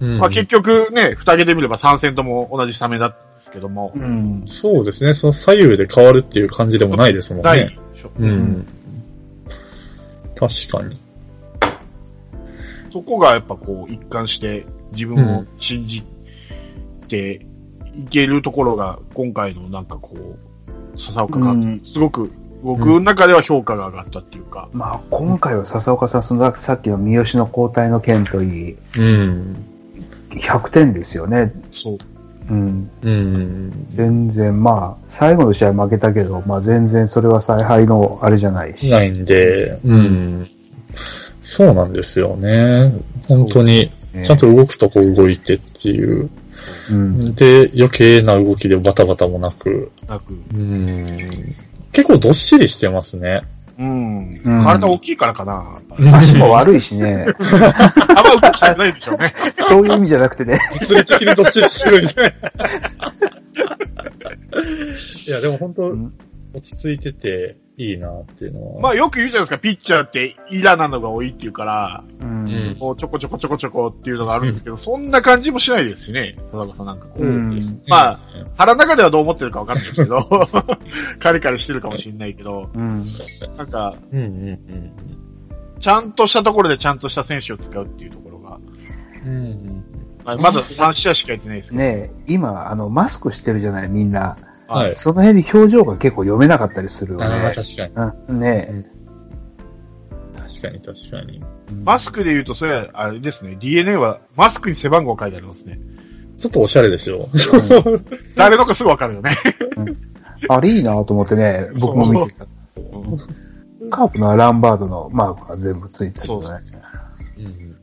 うんまあ結局ね、蓋開けてみれば3戦とも同じスタメンだったんですけども、うん。そうですね。その左右で変わるっていう感じでもないですもんね。ないでしょ。うん。確かに。そこがやっぱこう一貫して自分を信じていけるところが今回のなんかこう、笹岡監うん督、すごく僕の中では評価が上がったっていうか、まあ、今回は笹岡さん、そのさっきの三好の交代の件といい、うん。100点ですよね。そう。うん。うん。全然、まあ、最後の試合負けたけど、まあ全然それは采配のあれじゃないし。ないんで、うん。そうなんですよね。本当に、ねちゃんと動くとこ動いてっていう。うん。で、余計な動きでバタバタもなく。なく。うん。結構どっしりしてますね。うん。うん体大きいからかな。足も悪いしね。あんま動きないでしょうね。そういう意味じゃなくてね。物理的にどっしりしてるみたいな。いや、でも本当、うん落ち着いてていいなっていうのは。まあよく言うじゃないですか、ピッチャーってイラなのが多いっていうから、うんうんこうちょこちょこちょこちょこっていうのがあるんですけど、そんな感じもしないですしね、田中さんなんかこう。うんまあ、腹の中ではどう思ってるかわかんないですけど、カリカリしてるかもしれないけど、うん。なんか、うんうんうんちゃんとしたところでちゃんとした選手を使うっていうところが、うん。うんうんまあ、まだ3試合しかやってないですけど、ねえ、今、あの、マスクしてるじゃない、みんな。はい。その辺で表情が結構読めなかったりするよああ、ね。確かに。うん、ね確かに確かに。え。マスクで言うと、それは、あれですね、DNA はマスクに背番号書いてありますね。ちょっとおしゃれでしょ。誰のかすぐわかるよね。あれいいなと思ってね、僕も見てた。カープのアランバードのマークが全部ついてるそうよね。うん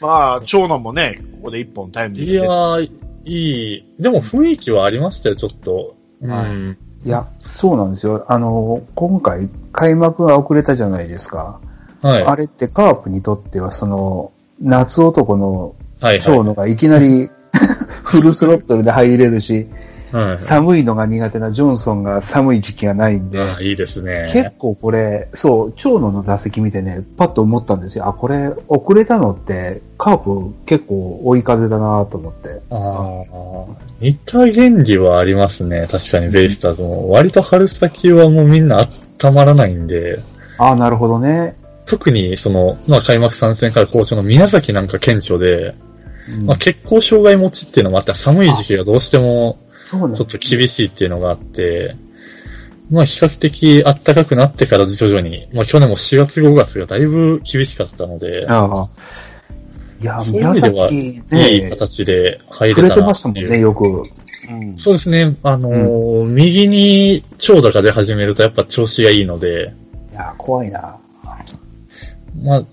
まあ、長男もね、ここで一本タイムリーいやー、いい。でも雰囲気はありましたよ、ちょっと。はいうん。いや、そうなんですよ。あの、今回開幕が遅れたじゃないですか。はい。あれってカープにとってはその、夏男のはい、長野がいきなり フルスロットルで入れるし、はい。寒いのが苦手なジョンソンが寒い時期がないんで、ああいいですね。結構これ、そう、長野の打席見てね、パッと思ったんですよ。あ、これ、遅れたのって、カープ結構追い風だなと思って。ああ。似た原理はありますね。確かにベイスターズも。割と春先はもうみんな温まらないんで、あなるほどね。特にその、まあ開幕3戦から好調の宮崎なんか顕著で、うんまあ結構障害持ちっていうのもあって、寒い時期がどうしてもちょっと厳しいっていうのがあって、まあ比較的暖かくなってから徐々に、まあ去年も4月5月がだいぶ厳しかったので、ああ。いや、そういう意宮味では崎いいね、形で入触れてれたなっましてたもんね、いう。よく。うん。そうですね。あのー右に長打が出始めるとやっぱ調子がいいので、いや、怖いな。まあ、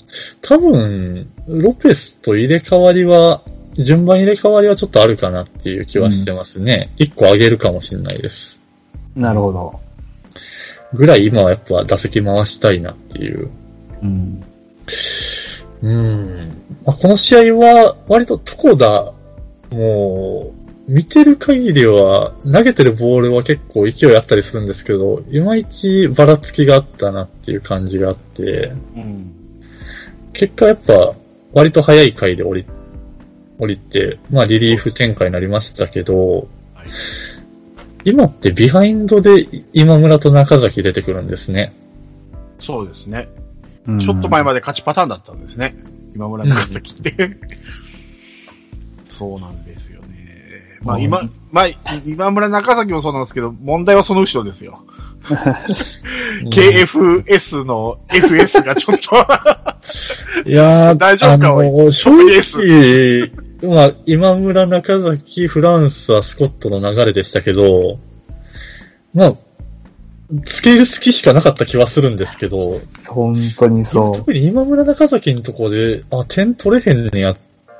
多分、ロペスと入れ替わりは、順番入れ替わりはちょっとあるかなっていう気はしてますね。一、個上げるかもしれないです。なるほど。ぐらい今はやっぱ打席回したいなっていう。うん。うん。まあ、この試合は割と床田、もう、見てる限りは、投げてるボールは結構勢いあったりするんですけど、いまいちばらつきがあったなっていう感じがあって、うん。結果やっぱ割と早い回で降り、降りて、まあリリーフ展開になりましたけど、はい今ってビハインドで今村と中崎出てくるんですね。そうですね。うんちょっと前まで勝ちパターンだったんですね。今村長崎って。そうなんですよね。まあうん今、まあ、今村中崎もそうなんですけど、問題はその後ろですよ。KFS の FS がちょっといやー、大丈夫かあの、正直、まあ、今村中崎、フランスはスコットの流れでしたけど、まあ、つける好きしかなかった気はするんですけど、本当にそ特に今村中崎のとこで、あ、点取れへんねやっ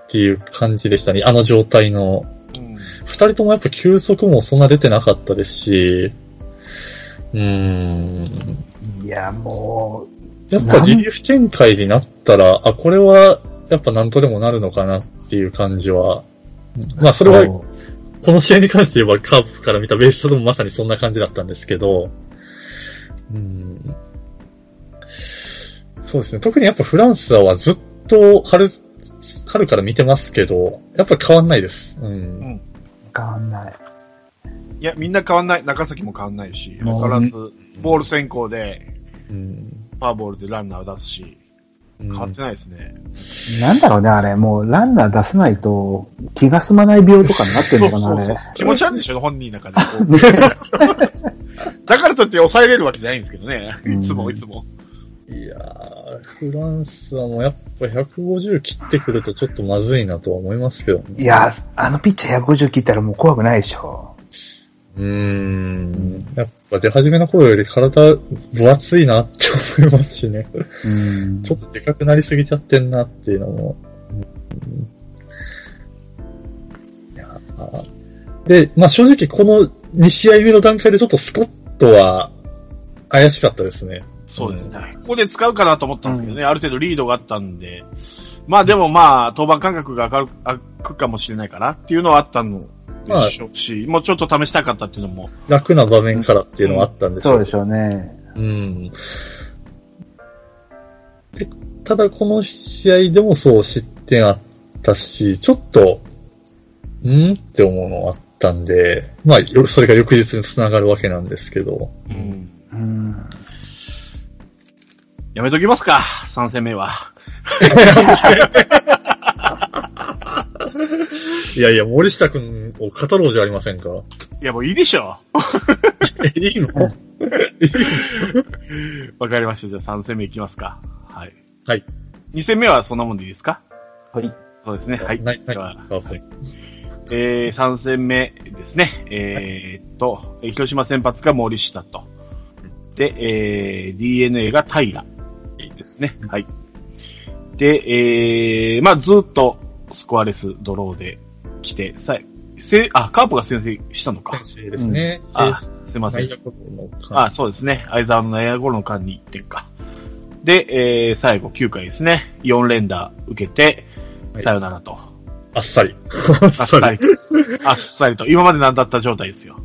ていう感じでしたね。あの状態の。うん二人ともやっぱ球速もそんな出てなかったですし、うーん。う。いや、もやっぱリリーフ展開になったら、あ、これはやっぱなんとでもなるのかなっていう感じは。まあう。それは、うこの試合に関して言えばカープから見たベースターズもまさにそんな感じだったんですけど、うん。そうですね。特にやっぱフランスはずっと春春から見てますけど、やっぱ変わんないです。うん。ん変わんない。いや、みんな変わんない。中崎も変わんないし、変わらず、ボール先行で、うん。パワーボールでランナーを出すし、変変わってないですね。なんだろうね、あれ。もうランナー出さないと気が済まない病とかになってんのかな、あれ。気持ち悪いでしょ、本人の中で。だからといって抑えれるわけじゃないんですけどね。うんいつもいつも。いやー、フランスはもうやっぱ150切ってくるとちょっとまずいなとは思いますけどね。いや、あのピッチャー150切ったらもう怖くないでしょ。うーん。やっぱ出始めの頃より体分厚いなって思いますしね。うんちょっとでかくなりすぎちゃってんなっていうのも。うんいやーで、まあ正直この2試合目の段階でちょっとスコットは怪しかったですね。そうですね。ここで使うかなと思ったんですけどね、ある程度リードがあったんで、まあでもまあ、登板間隔が上がる開くかもしれないかなっていうのはあったのでしょうし、もうちょっと試したかったっていうのも、楽な場面からっていうのはあったんでしょそうでしょうね。うん。で、ただこの試合でもそう失点あったし、ちょっと、んって思うのあったんで、まあ、よそれが翌日につながるわけなんですけど、うん。うん。やめときますか、3戦目は。いやいや、森下くんを語ろうじゃありませんか。いやもういいでしょえ、いいの？う。わかりました。じゃあ3戦目いきますか。はい。はい。2戦目はそんなもんでいいですか？はい。そうですね。はい。ない。ではあそうえー、3戦目ですね。えーっと、えー広島先発が森下と。で、えー、DNA が平ですね。はい。で、えー、まあずっとスコアレスドローで来て、させ、あ、カープが先制したのか。先生ですね。あ、ですいませんあ、そうですね。相沢の内野ゴロの間に1点か。で、えー、最後9回ですね。4連打受けては、いさよならと。あっさり。あっさり。あっさりと。今までなんだった状態ですよ。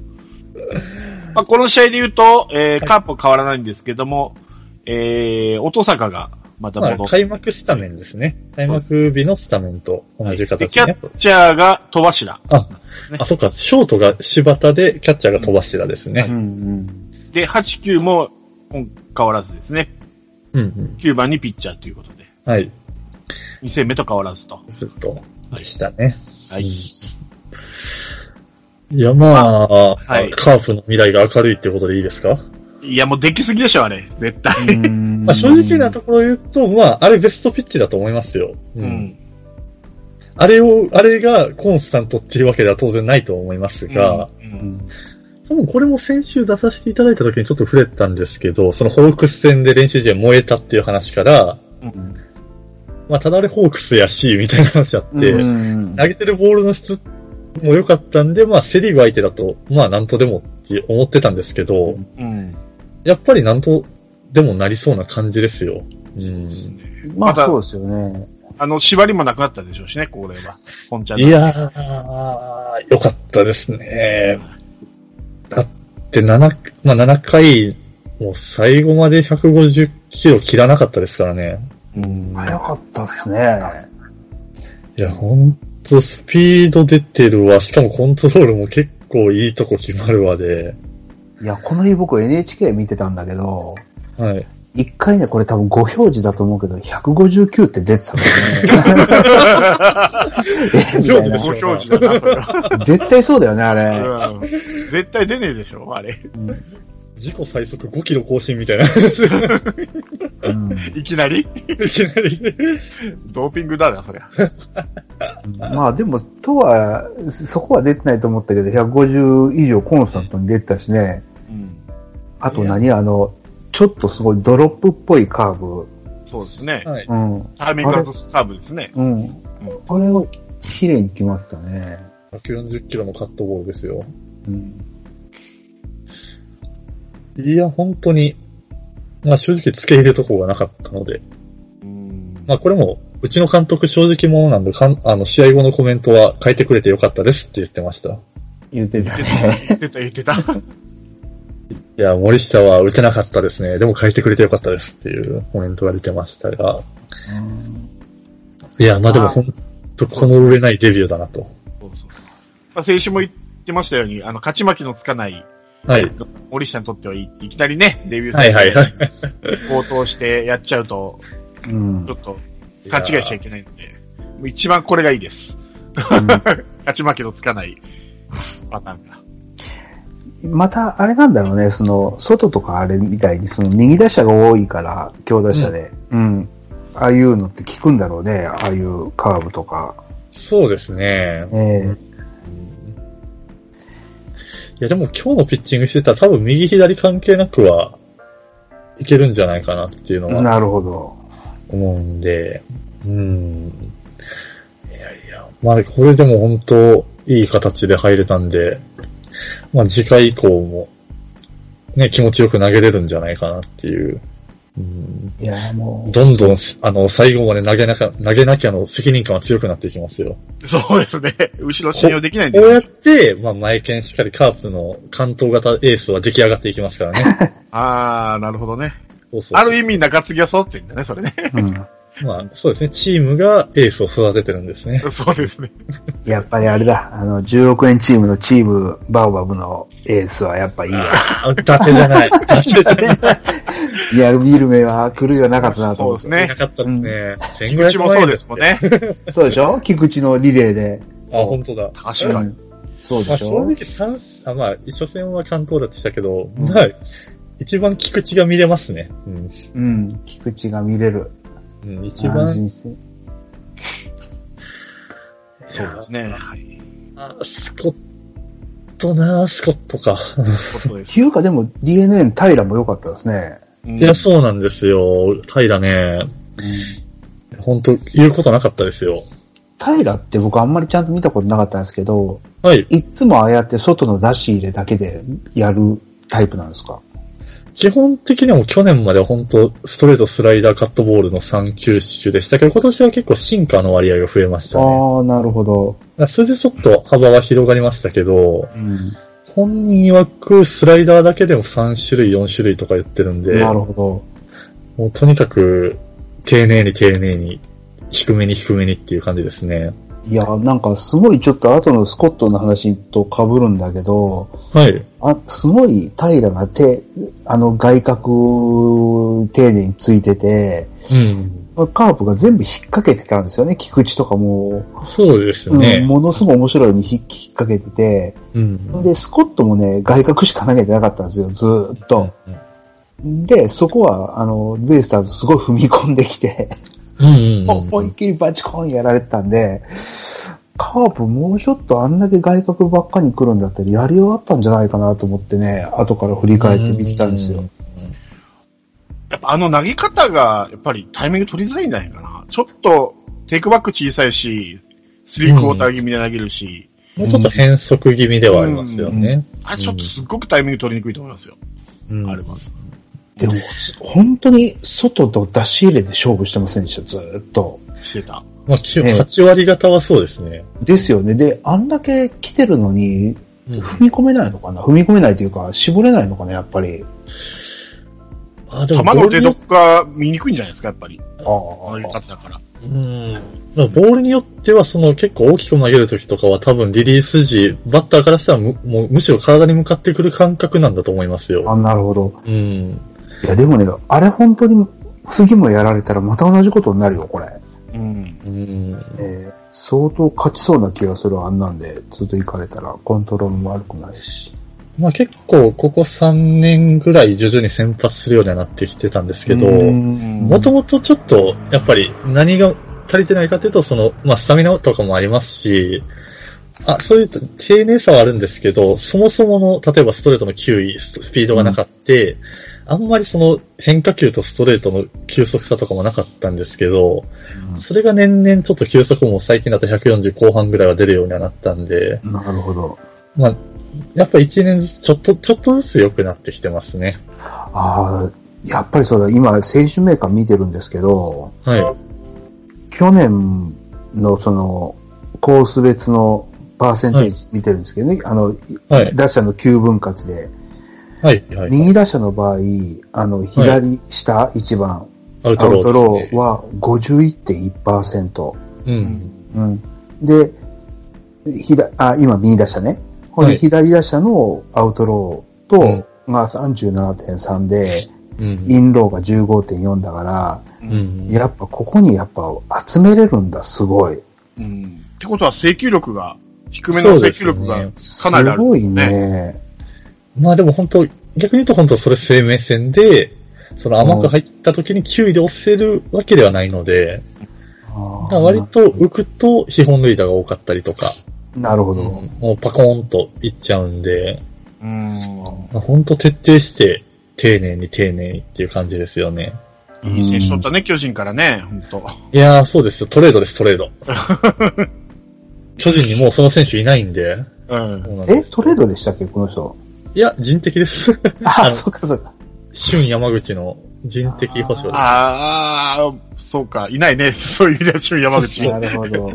まあ、この試合で言うと、えー、カープは変わらないんですけども、えー、音坂がまたまあ、戻って、開幕スタメンですね。開幕日のスタメンと同じで形キャね。ッチャーが戸柱。あ、ねあ、そっか、ショートが柴田で、キャッチャーが飛ばしてたですうね。んで、8、9も今変わらずですね。うんうん。9番にピッチャーということで、はい。2戦目と変わらずと。ずっと、でしたね。はい。いや、まあ、はいカープの未来が明るいってことでいいですか、いや、もうできすぎでしょ、あれ。絶対。うん。まあ、正直なところ言うと、まあ、あれベストピッチだと思いますよ。う。うんん。あれを、あれがコンスタントっていうわけでは当然ないと思いますが、う。うんん。多分これも先週出させていただいた時にちょっと触れたんですけど、そのホークス戦で練習試合燃えたっていう話から、うんまあ、ただあれホークスやし、みたいな話あって、うん投げてるボールの質も良かったんで、まあ、セリーグ相手だと、まあ、なんとでもって思ってたんですけど、うん。やっぱりなんとでもなりそうな感じですよ。うん。まあそうですよね。あの、縛りもなくなったでしょうしね、これは。本ちゃんのいやー、良かったですね。だって7、まあ、7回、もう最後まで150キロ切らなかったですからね。うん。早かったっすね。いや、ほんとスピード出てるわ。しかもコントロールも結構いいとこ決まるわで。いや、この日僕 NHK 見てたんだけど、はい。一回ね、これ多分ご表示だと思うけど、159って出てたのね。えみたいなご表示だな、それは。絶対そうだよね、あれ。うん絶対出ねえでしょ、あれ。自己最速5キロ更新みたいな。うんいきなり？いきなり。ドーピングだな、そりゃ。まあでも、とは、そこは出てないと思ったけど、150以上コンスタントに出てたしね。うん。あと何？あの、ちょっとすごいドロップっぽいカーブ。そうですね。はい。うん。タイミング外すカーブですね。うん。あれを綺麗に決まってたね。140キロのカットボールですよ。うん。いや、本当に、まあ正直付け入れとこがなかったので。うん。まあこれも、うちの監督正直者なんで、かんあの、試合後のコメントは変えてくれてよかったですって言ってました。言ってた言ね。ってた、言ってた。いや、森下は打てなかったですね。でも変えてくれてよかったですっていうコメントが出てましたが。いや、まあでもほんとこの上ないデビューだなと。そうそうまあ、先週も言ってましたように、あの、勝ち負けのつかない、はい。森下にとってはいいきなりね、デビューはいはいはい。高騰してやっちゃうと、うんちょ。っと、勘違いしちゃいけないので、もう一番これがいいです。うん 勝ち負けのつかないパターンが。また、あれなんだろうね、その、外とかあれみたいに、その、右打者が多いから、強打者で。うん。ああいうのって効くんだろうね、ああいうカーブとか。そうですね。えいやでも今日のピッチングしてたら多分右左関係なくはいけるんじゃないかなっていうのはえなるほど。思うんで、うん。いやいや、まあこれでも本当いい形で入れたんで、まあ次回以降もね、気持ちよく投げれるんじゃないかなっていう。うんいや、もう。どんどん、あの、最後まで投げなきゃ、投げなきゃの責任感は強くなっていきますよ。そうですね。後ろ信用できないんこうやで、って、まあ、前剣しっかりカープの関東型エースは出来上がっていきますからね。あー、なるほどね。そうそうある意味中継ぎはそうって言うんだね、それね。うん。まあ、そうですね。チームがエースを育ててるんですね。そうですね。やっぱりあれだ、あの、10億円チームのチーム、バオバブのエースはやっぱいいわ。あ、伊達じゃない。伊達じゃない。いや、見る目は狂いはなかったなと思って。そうですねなかったですね。菊池もそうですもんね。そうでしょ？菊池のリレーで。あ、本当だ。確かに。そうまあ、でしょ、正直三あ、まあ、初戦は関東だってしたけど、うんまあ、一番菊池が見れますね。うん。菊池が見れる。うん。うん、一安番。そうですね。あスコットなスコットか。っていうかでも DNA の平も良かったですね。うんいや、そうなんですよ。平ね、本当言うことなかったですよ。平って僕あんまりちゃんと見たことなかったんですけど、はい。いっつもああやって外の出し入れだけでやるタイプなんですか？基本的にはもう去年までは本当ストレート、スライダー、カットボールの3球種でしたけど、今年は結構シンカーの割合が増えましたね。ああ、なるほど。それでちょっと幅は広がりましたけど、うん。本人曰くスライダーだけでも3種類、4種類とか言ってるんで、なるほど。もうとにかく丁寧に丁寧に、低めに低めにっていう感じですね。いや、なんかすごいちょっと後のスコットの話と被るんだけど、はい。あ、すごい平が手、あの外角丁寧についてて、うん。カープが全部引っ掛けてたんですよね、菊池とかも。そうですうん、ね。ものすごい面白いように引っ掛けてて、うん。で、スコットもね、外角しか投げてなかったんですよ、ずーっと。で、そこは、あの、ベイスターズすごい踏み込んできて、うんうんうん思いっきりバチコンやられてたんで、カープもうちょっとあんだけ外角ばっかに来るんだったらやり終わったんじゃないかなと思ってね、後から振り返って見てたんですよ。やっぱあの投げ方が、やっぱりタイミング取りづらいんじゃないかな。ちょっと、テイクバック小さいし、スリークォーター気味で投げるし、もうちょっと変則気味ではありますよね。あれちょっとすっごくタイミング取りにくいと思いますよ。うんあれは。でも、本当に外と出し入れで勝負してませんでした、ずーっと。してた。まあ、きええ8割方はそうですね。ですよね。で、あんだけ来てるのに、うん踏み込めないのかな？踏み込めないというか、絞れないのかな、やっぱり。あ、でも球の出ボールによどが見にくいんじゃないですか、やっぱり。あ投げ方だから。うん。まあボールによっては、その結構大きく投げるときとかは多分リリース時、バッターからしたらむもうむしろ体に向かってくる感覚なんだと思いますよ。あ、なるほど。うん。いや、でもね、あれ本当に次もやられたらまた同じことになるよ、これ。うん。うん。えー相当勝ちそうな気がするあんなんで、ずっと行かれたらコントロールも悪くないし。まあ結構ここ3年ぐらい徐々に先発するようにはなってきてたんですけど、うんもともとちょっと、やっぱり何が足りてないかというと、その、まあスタミナとかもありますし、あ、そういう丁寧さはあるんですけど、そもそもの、例えばストレートの球威、ススピードがなかって、あんまりその変化球とストレートの急速さとかもなかったんですけど、それが年々ちょっと急速も最近だと140後半ぐらいは出るようにはなったんで、なるほど。まあ、やっぱ1年ずつちょっと、ちょっとずつ良くなってきてますね。ああ、やっぱりそうだ、今、選手メーカー見てるんですけど、はい。去年のその、コース別のパーセンテージ見てるんですけどね、あの、はい。打者の9分割で、はい。はい。右打者の場合、あの、左下一番、アウアウトローは51.1%。うん。うん。で、左、あ、今右打者ね。このはい左打者のアウトローと、うんが37.3で、うん。インローが15.4だから、うん。やっぱここにやっぱ集めれるんだ、すごい。うん。ってことは制球力が、低めの制球力がすかなりある、ごい。ね。まあでも本当、逆に言うと本当それ生命線で、その甘く入った時に9位で押せるわけではないので、割と浮くと非本塁打が多かったりとか、なるほど。もうパコーンといっちゃうんで、うん。まあ、本当徹底して丁寧に丁寧にっていう感じですよね。いい選手取ったね、巨人からね、本当いやー、そうですよ。トレードです、トレード。巨人にもうその選手いないんで。うん。えトレードでしたっけこの人。いや、人的です。あ、あのそうかそうか。春山口の人的保障です。ああ、そうか、いないね、そういう意味では、春山口。なるほど。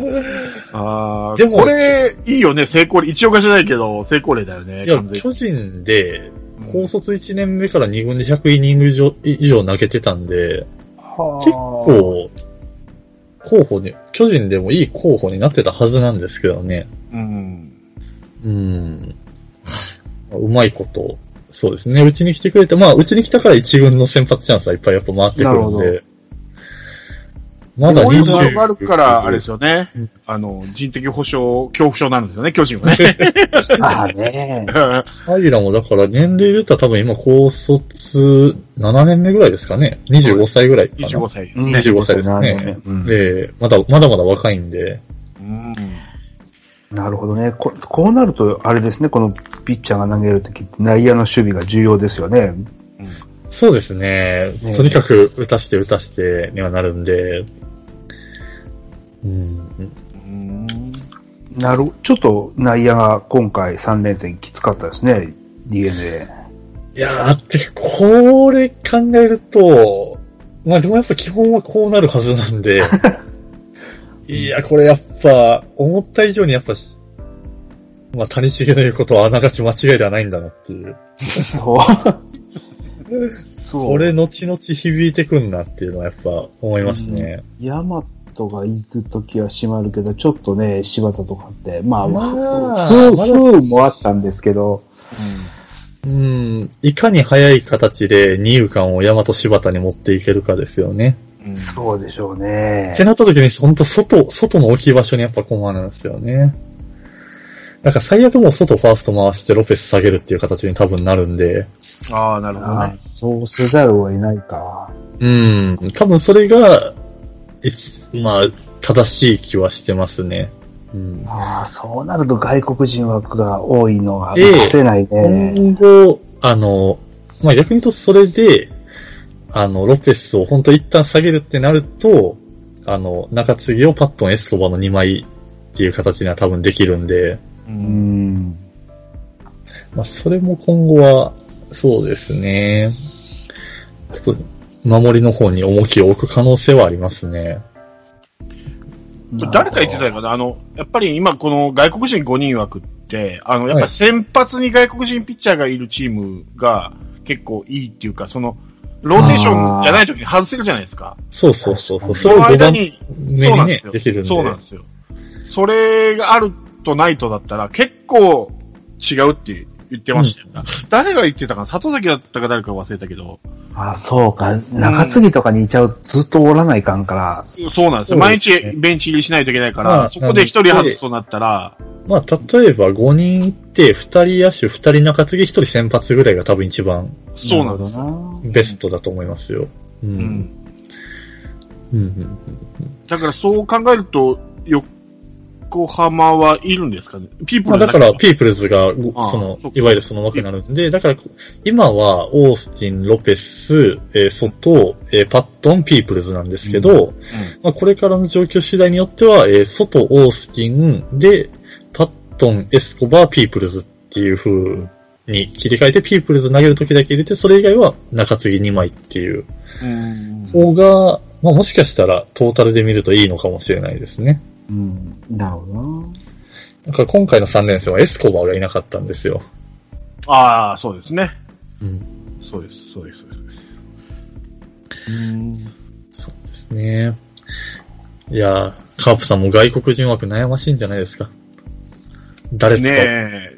ああ、でもこれ、いいよね、成功例。一応かじゃないけど、成功例だよね、いや巨人で、に。高卒1年目から2軍で100イニング以上以上投げてたんで、はあ結構、候補に、巨人でもいい候補になってたはずなんですけどね。うん。うん。うまいこと、そうですね。うちに来てくれて、まあ、うちに来たから一軍の先発チャンスはいっぱいやっぱ回ってくるんで。まだこういうの20があるから、あれですよねうん。あの、人的保障、恐怖症なんですよね、巨人はね。ああね。アイラもだから年齢で言ったら多分今高卒7年目ぐらいですかね。25歳ぐらいかな。25歳ですうんね。25歳ですね。うんで、まだ、まだまだ若いんで。うん。なるほどね。ここうなると、あれですね、このピッチャーが投げるときって内野の守備が重要ですよね。そうですね。ねとにかく打たして打たしてにはなるんで。うん。うんなる、ちょっと内野が今回3連戦きつかったですね、DNA。いやー、って、これ考えると、まあでもやっぱ基本はこうなるはずなんで、いや、これやっぱ、思った以上にやっぱし、まあ谷繁の言うことはあながち間違いではないんだなっていう。そう。そう。これ後々響いてくんなっていうのはやっぱ思いますね。ヤマトが行くときは閉まるけど、ちょっとね、柴田とかって、まあ、まあふま運もあったんですけど、うん、いかに早い形で二遊間を大和柴田に持っていけるかですよね。うんそうでしょうねって。なった時に、ほんと外、外の置き場所にやっぱ困るんですよね。だから最悪もう外ファースト回してロペス下げるっていう形に多分なるんで、ああ、なるほどね。あそうせざるを得ないか。うん、多分それが、一まあ、正しい気はしてますね。うん、ああ、そうなると外国人枠が多いのはええ任せないね。今後、あの、まあ逆に言うとそれで、あの、ロペスを本当一旦下げるってなると、あの、中継ぎをパットン、エスコバの2枚っていう形には多分できるんで、う。うんん。まあそれも今後は、そうですね。ちょっと、守りの方に重きを置く可能性はありますね。誰か言ってたのかなあの、やっぱり今この外国人5人枠って、あの、やっぱり先発に外国人ピッチャーがいるチームが結構いいっていうか、その、ローテーションじゃない時に外せるじゃないですか。そうそうそうそう。そそのれを5番間に、目にねそうなんですよ、できるんで。そうなんですよ。それがあるとないとだったら結構違うって言ってましたよ。誰が言ってたかな？里崎だったか誰か忘れたけど。あそうか。中継ぎとかにいちゃうとずっとおらないかんから。そうなんですよ。毎日ベンチ入りしないといけないかまあら、そこで一人外すとなったら、まあ、例えば5人いて、2人野手、2人中継ぎ、1人先発ぐらいが多分一番そうなんでするほどな。ベストだと思いますよ。う。うんん。うん。うん。だからそう考えると、横浜はいるんですかね？ピープまあ、ルだから、ピープルズがそのいわゆるその枠になるんで、だから、今は、オースティン、ロペス、えー、ソト、えーパットン、ピープルズなんですけど、まあ、これからの状況次第によっては、えー、ソト、オースティンで、トン、エスコバー、ピープルズっていう風に切り替えて、ピープルズ投げるときだけ入れて、それ以外は中継ぎ2枚っていううん。方が、まあ、もしかしたらトータルで見るといいのかもしれないですね。うん。なるほどな。だから今回の3連戦はエスコバーがいなかったんですよ。ああ、そうですね。うん。そうです、そうです、そうです。うん。そうですね。いやー、カープさんも外国人枠悩ましいんじゃないですか。誰ですか、ねえ。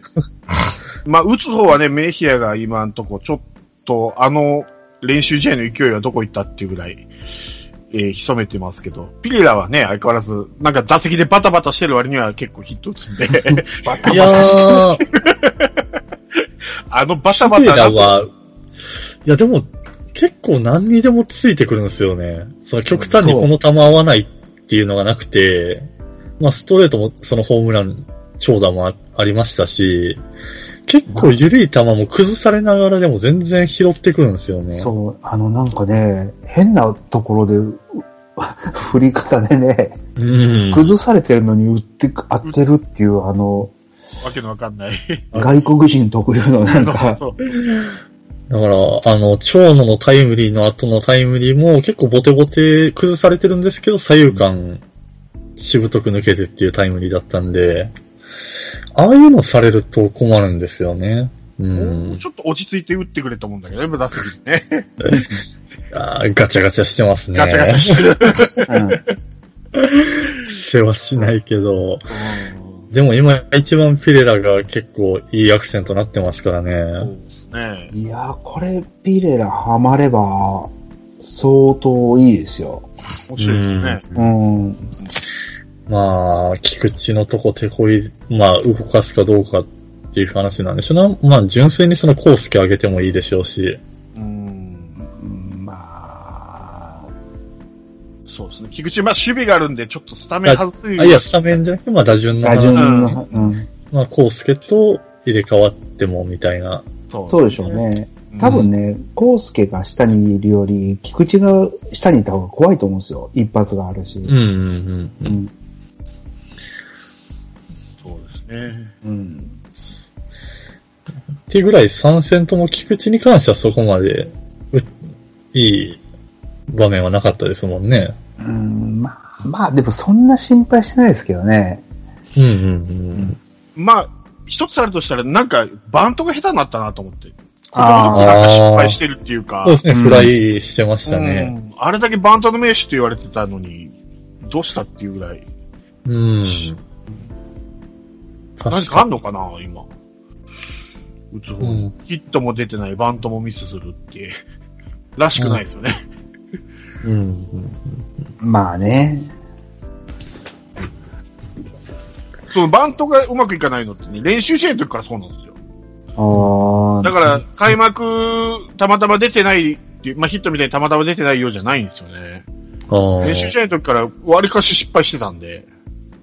まあ、打つ方はね、メヒアが今んとこ、ちょっと、あの、練習試合の勢いはどこ行ったっていうぐらい、えー、潜めてますけど、ピレラはね、相変わらず、なんか打席でバタバタしてる割には結構ヒット打つんで、バタいやー、あのバタバピレタが、ラは、いやでも、結構何にでもついてくるんですよね。その極端にこの球合わないっていうのがなくて、まあストレートもそのホームラン長打もあありましたし、結構緩い球も崩されながらでも全然拾ってくるんですよね。そう、あのなんかね、変なところで、う 振り方でね、うん。崩されてるのに打ってく、当てるっていう、あの、わけのわかんない。外国人特有のなんか、だから、あの、長野のタイムリーの後のタイムリーも結構ボテボテ崩されてるんですけど、左右間、しぶとく抜けてっていうタイムリーだったんで、ああいうのされると困るんですよね。うん。ちょっと落ち着いて打ってくれと思うんだけどね、打席でね。あーガチャガチャしてますね。ガチャガチャしてる。うん、世話しないけど。うんでも今一番ピレラが結構いいアクセントになってますからね。ね。いやー、これ、ピレラハマれば、相当いいですよ。面白いですね。うん。まあ、菊池のとこ手こい、まあ動かすかどうかっていう話なんでしょうな。まあ純粋にそのコースケ上げてもいいでしょうし。うん。まあ、そうですね。菊池、まあ守備があるんで、ちょっとスタメン外すいや、スタメンじゃなくて、まあ打順の打順話、の、うん。まあコースケと入れ替わってもみたいな。そうそうでしょう。ね。多分ね、コウスケが下にいるより、菊池が下にいた方が怖いと思うんですよ。一発があるし。うんうんうん。うん。ね。うん。っていうぐらい3戦とも菊池に関してはそこまで、ういい場面はなかったですもんね。うん、まあ、まあ、でもそんな心配してないですけどね。うんうんうん。まあ、一つあるとしたら、なんか、バントが下手になったなと思って。あここのとこなんか失敗してるっていうか。そうですね、うんフライしてましたね。うんあれだけバントの名手って言われてたのに、どうしたっていうぐらい。うん。何確かかあんのかな今。打つ方に、うんヒットも出てない、バントもミスするって。らしくないですよね。に。うんうん。まあね。そのバントがうまくいかないのってね、練習試合の時からそうなんですよ。ああ。だから、開幕、たまたま出てないっていう、まあ、ヒットみたいにたまたま出てないようじゃないんですよね。ああ。練習試合の時から、割かし失敗してたんで、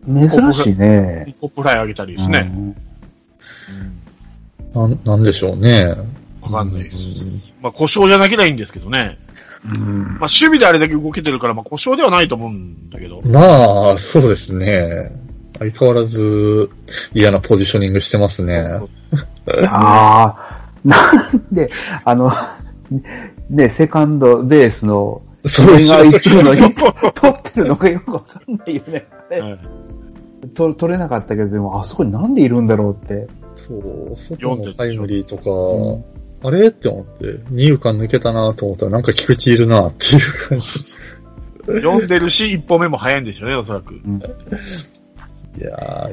珍しいね。ポップフライ上げたりですね。うんなん、なんでしょうね。わかんないです。うんまあ、故障じゃなきゃいいんですけどね。うん。まあ、守備であれだけ動けてるから、まあ、故障ではないと思うんだけど。まあ、そうですね。相変わらず嫌なポジショニングしてますね。ああ、なんで、あの、ね、セカンドベースの、それが一部のに 取ってるのがよくわかんないよね。はいと取れなかったけど、でも、あそこになんでいるんだろうって。そう、外のタイムリーとか、あれ？って思って、二遊間抜けたなと思ったらなんか菊池いるなっていう感じ。読んでるし、一歩目も早いんでしょうね、おそらく。いや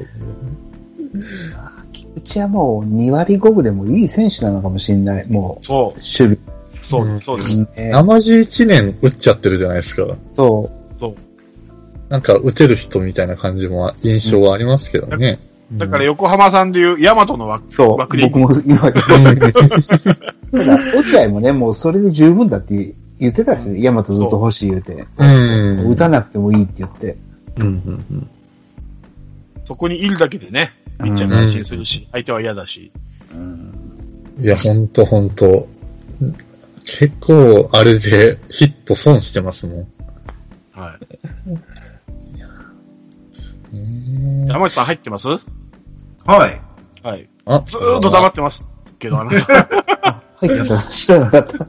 菊池はもう2割5分でもいい選手なのかもしれない。もう、そう、守備。そうう、んそうです。ねー、生地1年打っちゃってるじゃないですか。そそう。なんか打てる人みたいな感じも印象はありますけどね。だから横浜さんでいう、ヤマトの枠う、そう。僕も今、うん ただ、落合もね、もうそれで十分だって言ってたしね、ヤマトずっと欲しい言うて。うん。打たなくてもいいって言って。うんうんうんそこにいるだけでね、ピッチャーが安心するし、相手は嫌だし。いや、ほんとほんと。結構、あれでヒット損してますもん。はい。ね山内さん入ってます？はい。はい。あ、ずーっと黙ってますけど、あなた。はい、また知らなかった。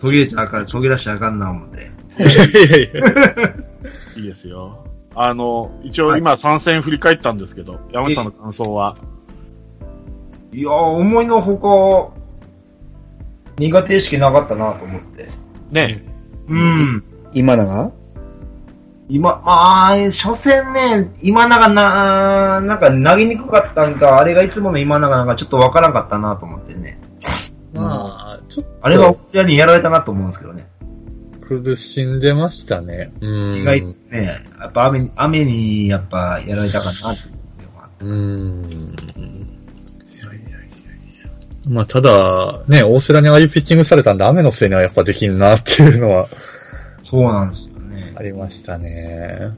途切れちゃあかん、途切らしちゃあかんな思って。いやいやいや。いいですよ。あの、一応今3戦振り返ったんですけど、山内さんの感想は？いやー、思いのほか、苦手意識なかったなと思って。ねうん。今永今、まあ、初戦ね、今永な、なんか投げにくかったんか、あれがいつもの今永なんかちょっとわからんかったなと思ってね。まあ、ちょっあれは大谷にやられたなと思うんですけどね。と苦しんでましたね。うん。意外とね、やっぱ雨に、雨にやっぱやられたかなってうーん。いやいやいやいや。まあ、ただ、ね、大瀬良にああいうピッチングされたんで、雨のせいにはやっぱできんなっていうのはそうなんですよねあ。りましたね。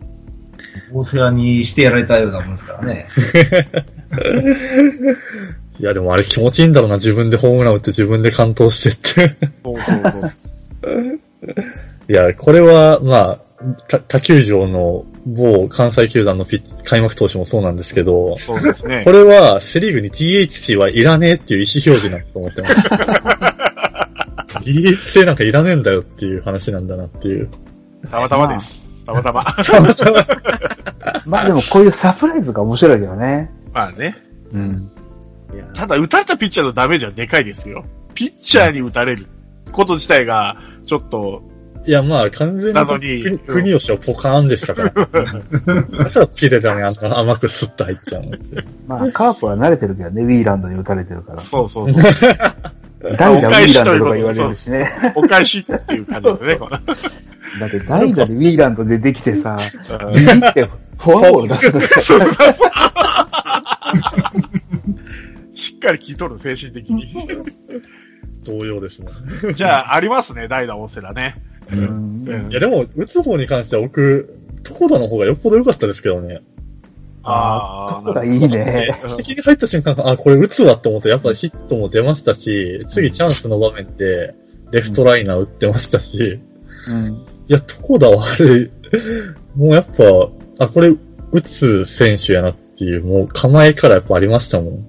大瀬良にしてやられたようなもんですからね。いや、でもあれ気持ちいいんだろうな、自分でホームラン打って自分で完投してって。そうそうそう。いや、これは、まあ、他他球場の某関西球団のピッチ開幕投手もそうなんですけど、そうですねこ。れはセリーグに THC はいらねえっていう意思表示なんだと思ってます。DH 制なんかいらねえんだよっていう話なんだなっていう。たまたまです。たまたま。まあでもこういうサプライズが面白いけどね。まあね。うん。ただ、打たれたピッチャーのダメージはでかいですよ。ピッチャーに打たれること自体が、ちょっと、いや、まあ、完全なのにに国、国吉はポカーンでしたから。だから切れたね、あんな甘くスッと入っちゃうんですよ。まあカープは慣れてるけどね、ウィーランドに打たれてるから。そうそうそう。代打ウィーランドとか言われるしね。お返しっていう感じですね。だって代打でウィーランドでできてさ、うんビビってフォアボール出すの しっかり聞いとる、精神的に。同様ですね。じゃあ、ありますね、代打大瀬良ね。うんうんいや、でも、打つ方に関しては僕、床田の方がよっぽど良かったですけどね。あー、あーとこがいいね。指摘に入った瞬間、あ、これ打つわって思って、やっぱヒットも出ましたし、次チャンスの場面で、レフトライナー打ってましたし、うん。いや、床田はあれ、もうやっぱ、あ、これ打つ選手やなっていう、もう構えからやっぱありましたもん。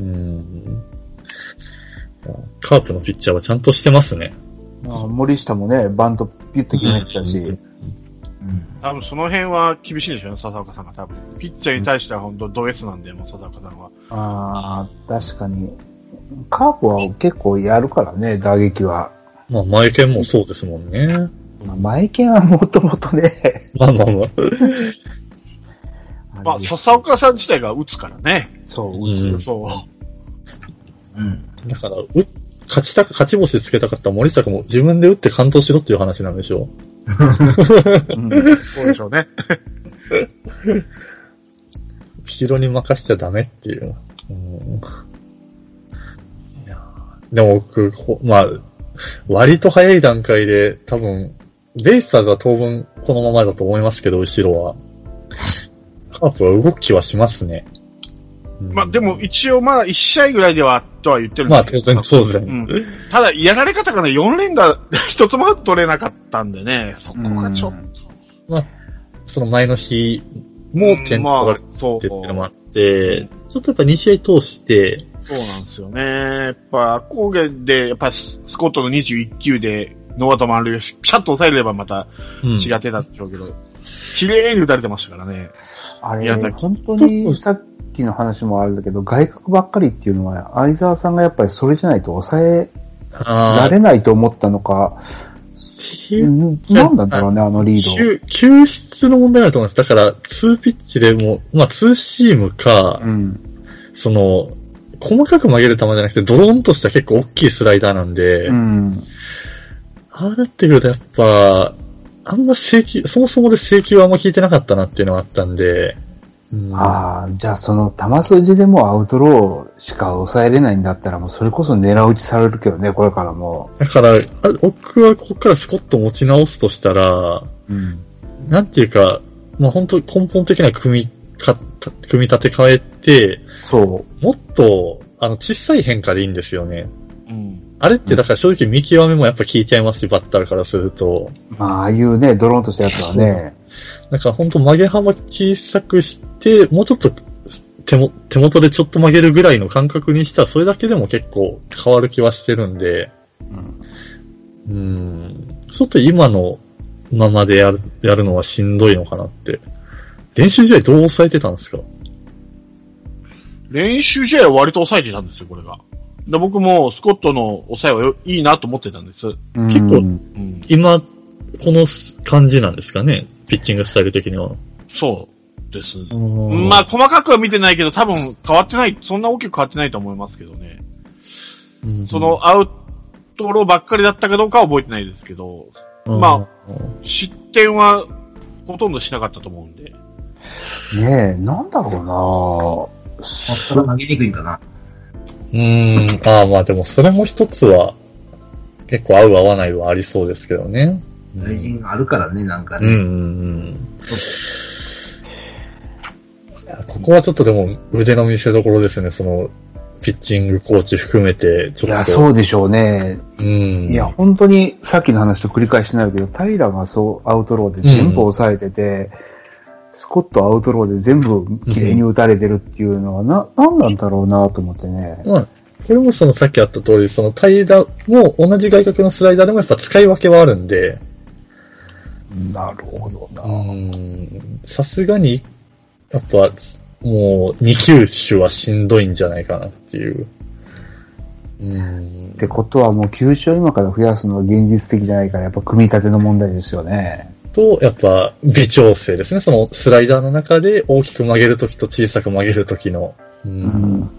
うん。カープのピッチャーはちゃんとしてますね。まあ森下もね、バントピュッと決めてたし、多分その辺は厳しいんでしょうね、笹岡さんが多分。ピッチャーに対しては本当ド S なんで、もう笹岡さんは。ああ、確かに。カープは結構やるからね、打撃は。まあ、前剣もそうですもんね。まあ、前剣はもともとね、まあまあまあ。まあ、笹岡さん自体が打つからね。そう、う打つ。んそう。うん。だから、う、勝ちたく、勝ち星つけたかった森下君も自分で打って完投しろっていう話なんでしょ？うんそうでしょうね。後ろに任しちゃダメっていう。うん、いやーでも僕、こまあ、割と早い段階で多分、ベイスターズは当分このままだと思いますけど、後ろは。カープは動きはしますね。うんまあでも、一応まだ1試合ぐらいではとは言ってるんまあですけど当然当然。うん。ただ、やられ方がね、4連打 一つも取れなかったんでね、そこがちょっと。その前の日も点取られてそうっていうのもあって、ちょっとやっぱ2試合通して、そうなんですよね。やっぱ、高原で、やっぱスコットの21球で、ノーアウト満塁をピシャッと抑えればまたうん違ってたんでしょうけど、綺麗に打たれてましたからね。あれ本当にさっきの話もあるんだけど、外角ばっかりっていうのは、相沢さんがやっぱりそれじゃないと抑えらあれないと思ったのか、なんなんだろうね、あのリード。救救出の問題だと思います。だから、2ピッチでも、まあ、2シームか、うん。その、細かく曲げる球じゃなくて、ドローンとした結構大きいスライダーなんで、うん。ああなってくるとやっぱ、あんま制球、そもそもで制球はあんま効いてなかったなっていうのがあったんで、うんああ、じゃあその球筋でもアウトローしか抑えれないんだったらもうそれこそ狙い撃ちされるけどね、これからも。だから、僕はここからスコット持ち直すとしたら、うん。なんていうか、まあ本当根本的な組みか、組み立て変えて、そもっと、あの、小さい変化でいいんですよね。うん。あれってだから正直見極めもやっぱ効いちゃいますし、バッターからすると。う。まあ、ああいうね、ドローンとしたやつはね、だから本当曲げ幅小さくして、もうちょっと手も手元でちょっと曲げるぐらいの感覚にしたらそれだけでも結構変わる気はしてるんで、うんうん。ちょっと今のままでやる、やるのはしんどいのかなって。練習試合どう抑えてたんですか？練習試合は割と抑えてたんですよ、これが。で僕もスコットの抑えはよいいなと思ってたんです。うん結構うん。今、この感じなんですかね？ピッチングスタイル的には。そうです。ままあ、細かくは見てないけど、多分変わってない、そんな大きく変わってないと思いますけどね。そ、のアウトローばっかりだったかどうかは覚えてないですけど、ま失点はほとんどしなかったと思うんで。ねえ、なんだろうな本当は投げにくいんかな。うん、ああまあでもそれも一つは、結構合う合わないはありそうですけどね。大臣あるからね、なんかね。うんうんうん。ここはちょっとでも腕の見せ所ですね、その、ピッチングコーチ含めて、ちょっと。いや、そうでしょうね。うん。いや、本当にさっきの話と繰り返しになるけど、平がそうアウトローで全部抑えてて、スコットアウトローで全部綺麗に打たれてるっていうのは、な、なんなんだろうなと思ってね。まあ、これもそのさっきあった通り、その平も同じ外角のスライダーでもやっぱ使い分けはあるんで、なるほどな。うん、さすがに、やっぱ、もう、二球種はしんどいんじゃないかなっていう。うんってことはもう球種を今から増やすのは現実的じゃないから、やっぱ組み立ての問題ですよね。と、やっぱ、微調整ですね。そのスライダーの中で大きく曲げるときと小さく曲げるときの、うんうん。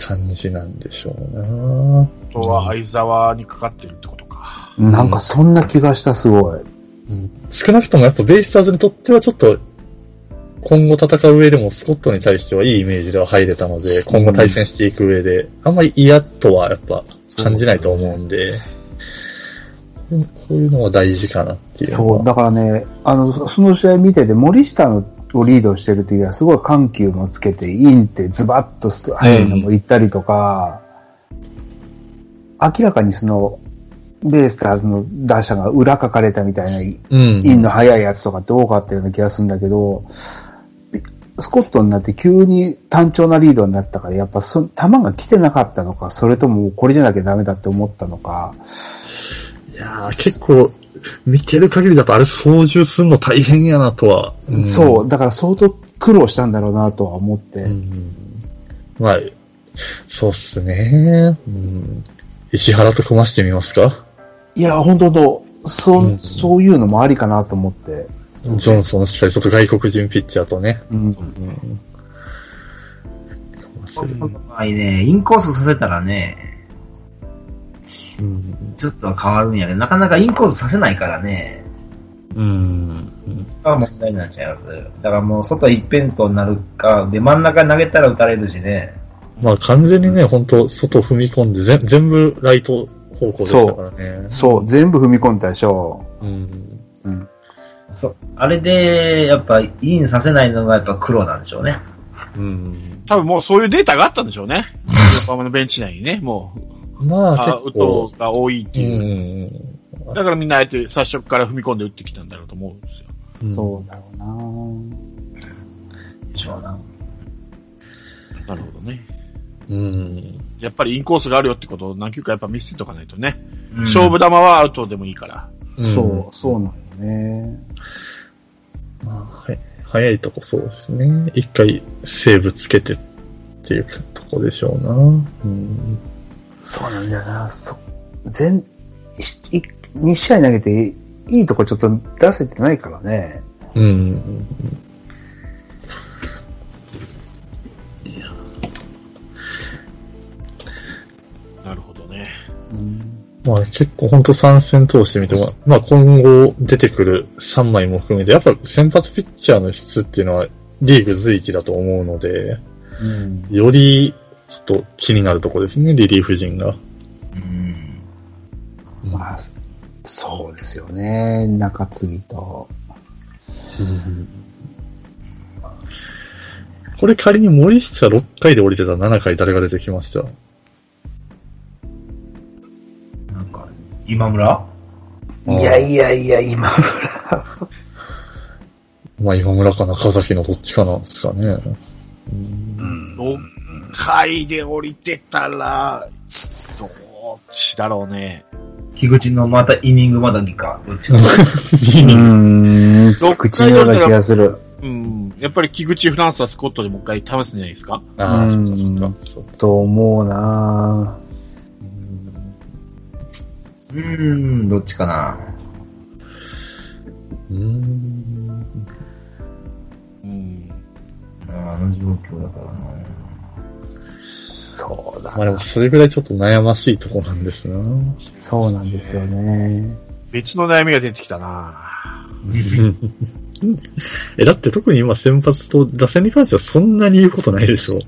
感じなんでしょうなあとは相沢にかかってるってことか。なんかそんな気がした、すごい。少なくともやっぱベイスターズにとってはちょっと、今後戦う上でもスコットに対してはいいイメージでは入れたので、今後対戦していく上で、あんまり嫌とはやっぱ感じないと思うんで、こういうのは大事かなっていう。そう、だからね、あの、その試合見てて、森下のをリードしてる時はすごい緩急もつけて、インってズバッとスト速いのも行ったりとか、明らかにその、ベイスターズの打者が裏書かれたみたいな、イうん。ンの速いやつとかって多かったような気がするんだけど、スコットになって急に単調なリードになったから、やっぱそ、球が来てなかったのか、それともこれじゃなきゃダメだって思ったのか、いやー結構、見てる限りだとあれ操縦するの大変やなとは。んそう、だから相当苦労したんだろうなとは思って。うんまあ、そうっすね。うん石原と組ましてみますか？いや、本当と、そう、うんそういうのもありかなと思って。ジョンソンのしっかりちょっと外国人ピッチャーとね。うん。うんこの場合ね、インコースさせたらね、うんちょっとは変わるんやけど、なかなかインコースさせないからね、うん。が問題になっちゃいます。だからもう外一辺倒になるか、で真ん中投げたら打たれるしね。まあ完全にね、本当外踏み込んで全全部ライト方向でしたからね。そう、全部踏み込んだでしょ。うん。うん。そう。あれで、やっぱインさせないのがやっぱ苦労なんでしょうね。うん。多分もうそういうデータがあったんでしょうね。横浜のベンチ内にね、もう、まあアウ結構ト、が多いってういう。ん。だからみんなあえて最初から踏み込んで打ってきたんだろうと思うんですよ。うんそうだろうなでしょうな。なるほどね。うん。やっぱりインコースがあるよってことを何球かやっぱ見せてとかないとね。うん勝負球はアウトでもいいから。そう、そうなのね。まあ、はい。早いとこそうですね。一回セーブつけてっていうとこでしょうな。うん。そうなんだよな。そ、全、い、い2試合投げていいとこちょっと出せてないからね。うん。なるほどね。うん。まあ結構本当参戦通してみても、まあ今後出てくる3枚も含めて、やっぱ先発ピッチャーの質っていうのはリーグ随一だと思うので、うん。よりちょっと気になるとこですね、リリーフ陣が。うん。まあ、そうですよね。中継ぎと。これ仮に森下6回で降りてたら7回誰が出てきました？なんか、今村？いやいやいや、今 まあ今村か中崎のどっちかなんですかね。6回で降りてたら、どっちだろうね。樋口のまたイニングまだぎか。どっちか。うーん、口のような気がする。うん。やっぱり木口フランスはスコットでもう一回試すんじゃないですか？ああ、うんそっかそっか。そっかと思うなうーん、どっちかな。うーん。うん。あの状況だからな。そうだまあでもそれぐらいちょっと悩ましいとこなんですな。そうなんですよね。別の悩みが出てきたな え、だって特に今先発と打線に関してはそんなに言うことないでしょ。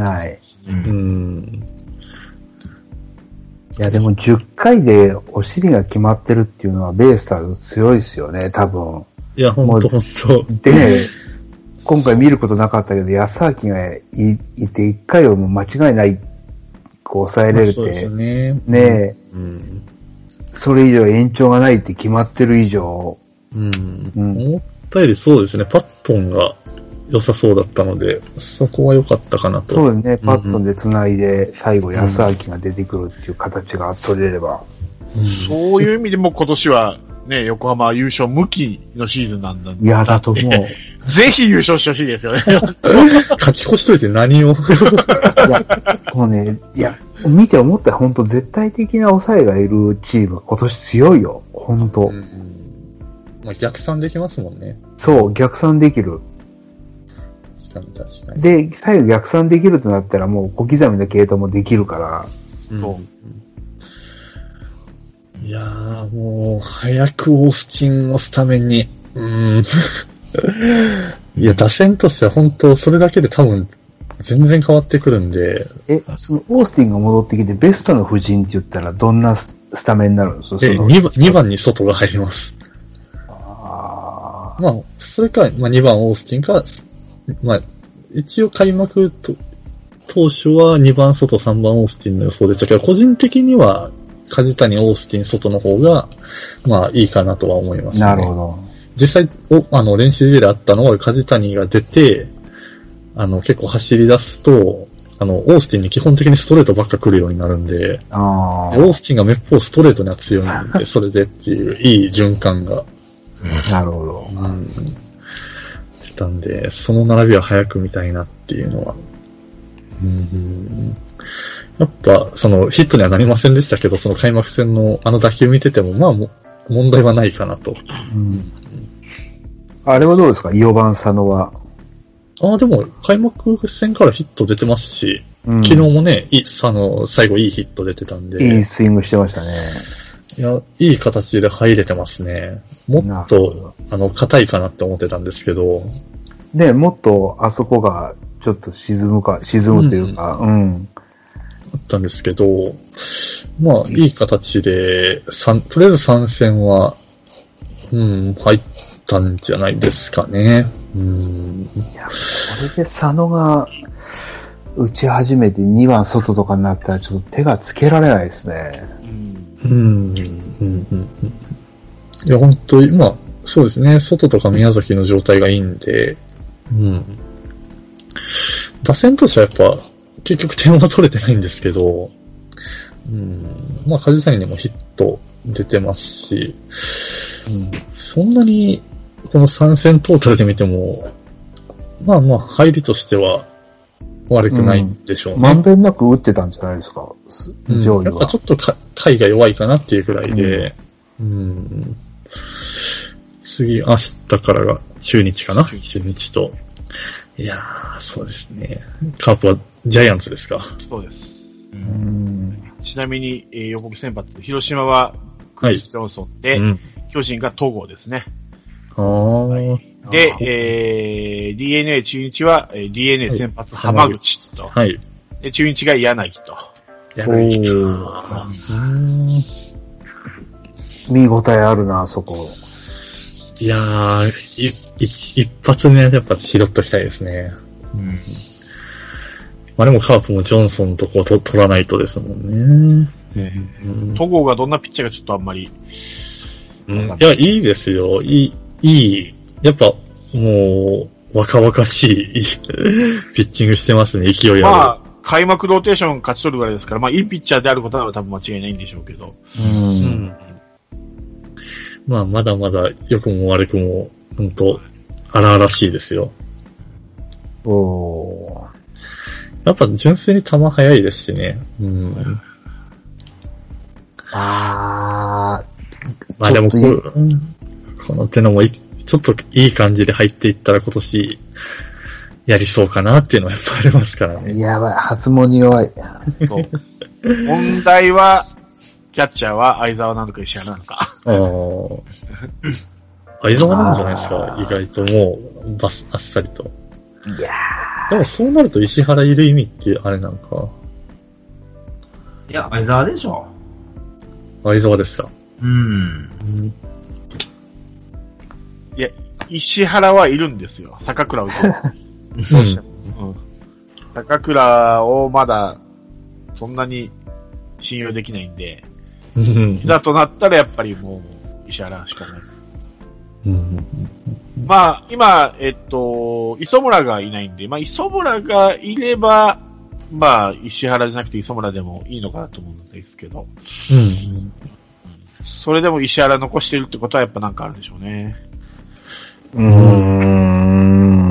はい。う。うんん。いや、でも10回でお尻が決まってるっていうのはベイスターズ強いですよね、多分。いや、ほんとほんと。で、今回見ることなかったけど、安明がいいて1回をもう間違いない、こう抑えれるっそうですて、ね。ねえ、うん。それ以上延長がないって決まってる以上、うん。うん思ったよりそうですね、パットンが良さそうだったので、そこは良かったかなと。そうですね、パットンで繋いで、最後安明が出てくるっていう形が取れれば。うんそういう意味でも今年はね、横浜優勝無期のシーズンなんだ。いや、だと思う。ぜひ優勝してほしいですよね。勝ち越しといて何を？いや、もうね、いや、見て思った本当絶対的な抑えがいるチーム、今年強いよ。本当、うんまあ、逆算できますもんね。そう、逆算できる。確かに確かに。で、最後逆算できるとなったらもう小刻みな系統もできるから、そいやー、もう、早くオースティンをスタメンに。うーん。いや、打線としては本当、それだけで多分、全然変わってくるんで、え、そのオースティンが戻ってきてベストの布陣って言ったらどんなススタメンになるんですかえ、その2番、二番に外が入ります。あまあ、それか、まあ2番オースティンか、まあ、一応開幕と、当初は2番外3番オースティンの予想でしたけど、個人的には、梶谷、オースティン、外の方が、まあいいかなとは思います、ーなるほど。実際、お、あの、練習であったのは、梶谷が出て、あの、結構走り出すと、あの、オースティンに基本的にストレートばっか来るようになるんで、あでオースティンがめっぽうストレートには強いんで、それでっていう、いい循環が、あ、なるほど。うん、したんで、その並びは早く見たいなっていうのは。うん、やっぱ、その、ヒットにはなりませんでしたけど、その開幕戦のあの打球見てても、まあも、問題はないかなと。うんあれはどうですか ?4 番佐野は。ああ、でも、開幕戦からヒット出てますし、うん昨日もね、いあの、最後いいヒット出てたんで、いいスイングしてましたね。いや、いい形で入れてますね。もっと、あの、硬いかなって思ってたんですけど、で、もっとあそこがちょっと沈むか、沈むというか、うん。あったんですけど、まあ、いい形で、三とりあえず参戦は、うん、入ったんじゃないですかね。うん。これで佐野が打ち始めて2番外とかになったらちょっと手がつけられないですね。うん。うん。うん。いや、本当に、まあ、そうですね。外とか宮崎の状態がいいん。で、うん。打線としてはやっぱ、結局点は取れてないん。ですけど、うん。まあ、梶谷にもヒット出てますし、うん。そん。なに、この3戦トータルで見ても、まあまあ、入りとしては悪くないんでしょうね。まんべんなく打ってたんじゃないですか、上位はやっぱちょ。っとか、回が弱いかなっていうくらいで、うん。次、明日からが中日かな？中日と。いやー、そうですね。カープはジャイアンツですか？そうです。うんちなみに、えー予告先発、広島はクリス・ジョンソンで、うん。巨人が戸郷ですね。あー。であ、えー、DNA 中日は、えー DNA 先発浜口と、はい。で中日が柳と。柳か。おうん見応えあるな、そこ。いやー、い一一発目はやっぱ拾っときたいですね。まあでもカープもジョンソンとこうと取らないとですもんね。うん戸郷がどんなピッチャーかちょっとあんまり、うんいや、いいですよ。いい、いい。やっぱ、もう、若々しい、ピッチングしてますね、勢いある。まあ、開幕ローテーション勝ち取るぐらいですから、まあ、いいピッチャーであることは多分間違いないんでしょうけど。う。うんん。まあ、まだまだ良くも悪くも、本当荒々しいですよ。おーやっぱ純粋に球速いですしね。うん。あまあでもこちょっとう、うんこの手のもいちょっといい感じで入っていったら今年、やりそうかなっていうのはやっぱありますからね。やばい、発毛に弱い。そう。問題は、キャッチャーは相沢なのか石原なのか。ああ。相沢なんじゃないですか、意外ともう、バス、あっさりと。いやでもそうなると石原いる意味ってあれなんか、いや、相沢でしょ。相沢ですか？うん。いや、石原はいるんですよ。坂倉を。どうしても。うん。坂倉をまだ、そんなに信用できないんで、うんいざとなったらやっぱりもう、石原しかない。うん。まあ、今、えっと、磯村がいないんで、まあ、磯村がいれば、まあ、石原じゃなくて磯村でもいいのかなと思うんですけど、うん。それでも石原残してるってことはやっぱなんかあるんでしょうね。うーん。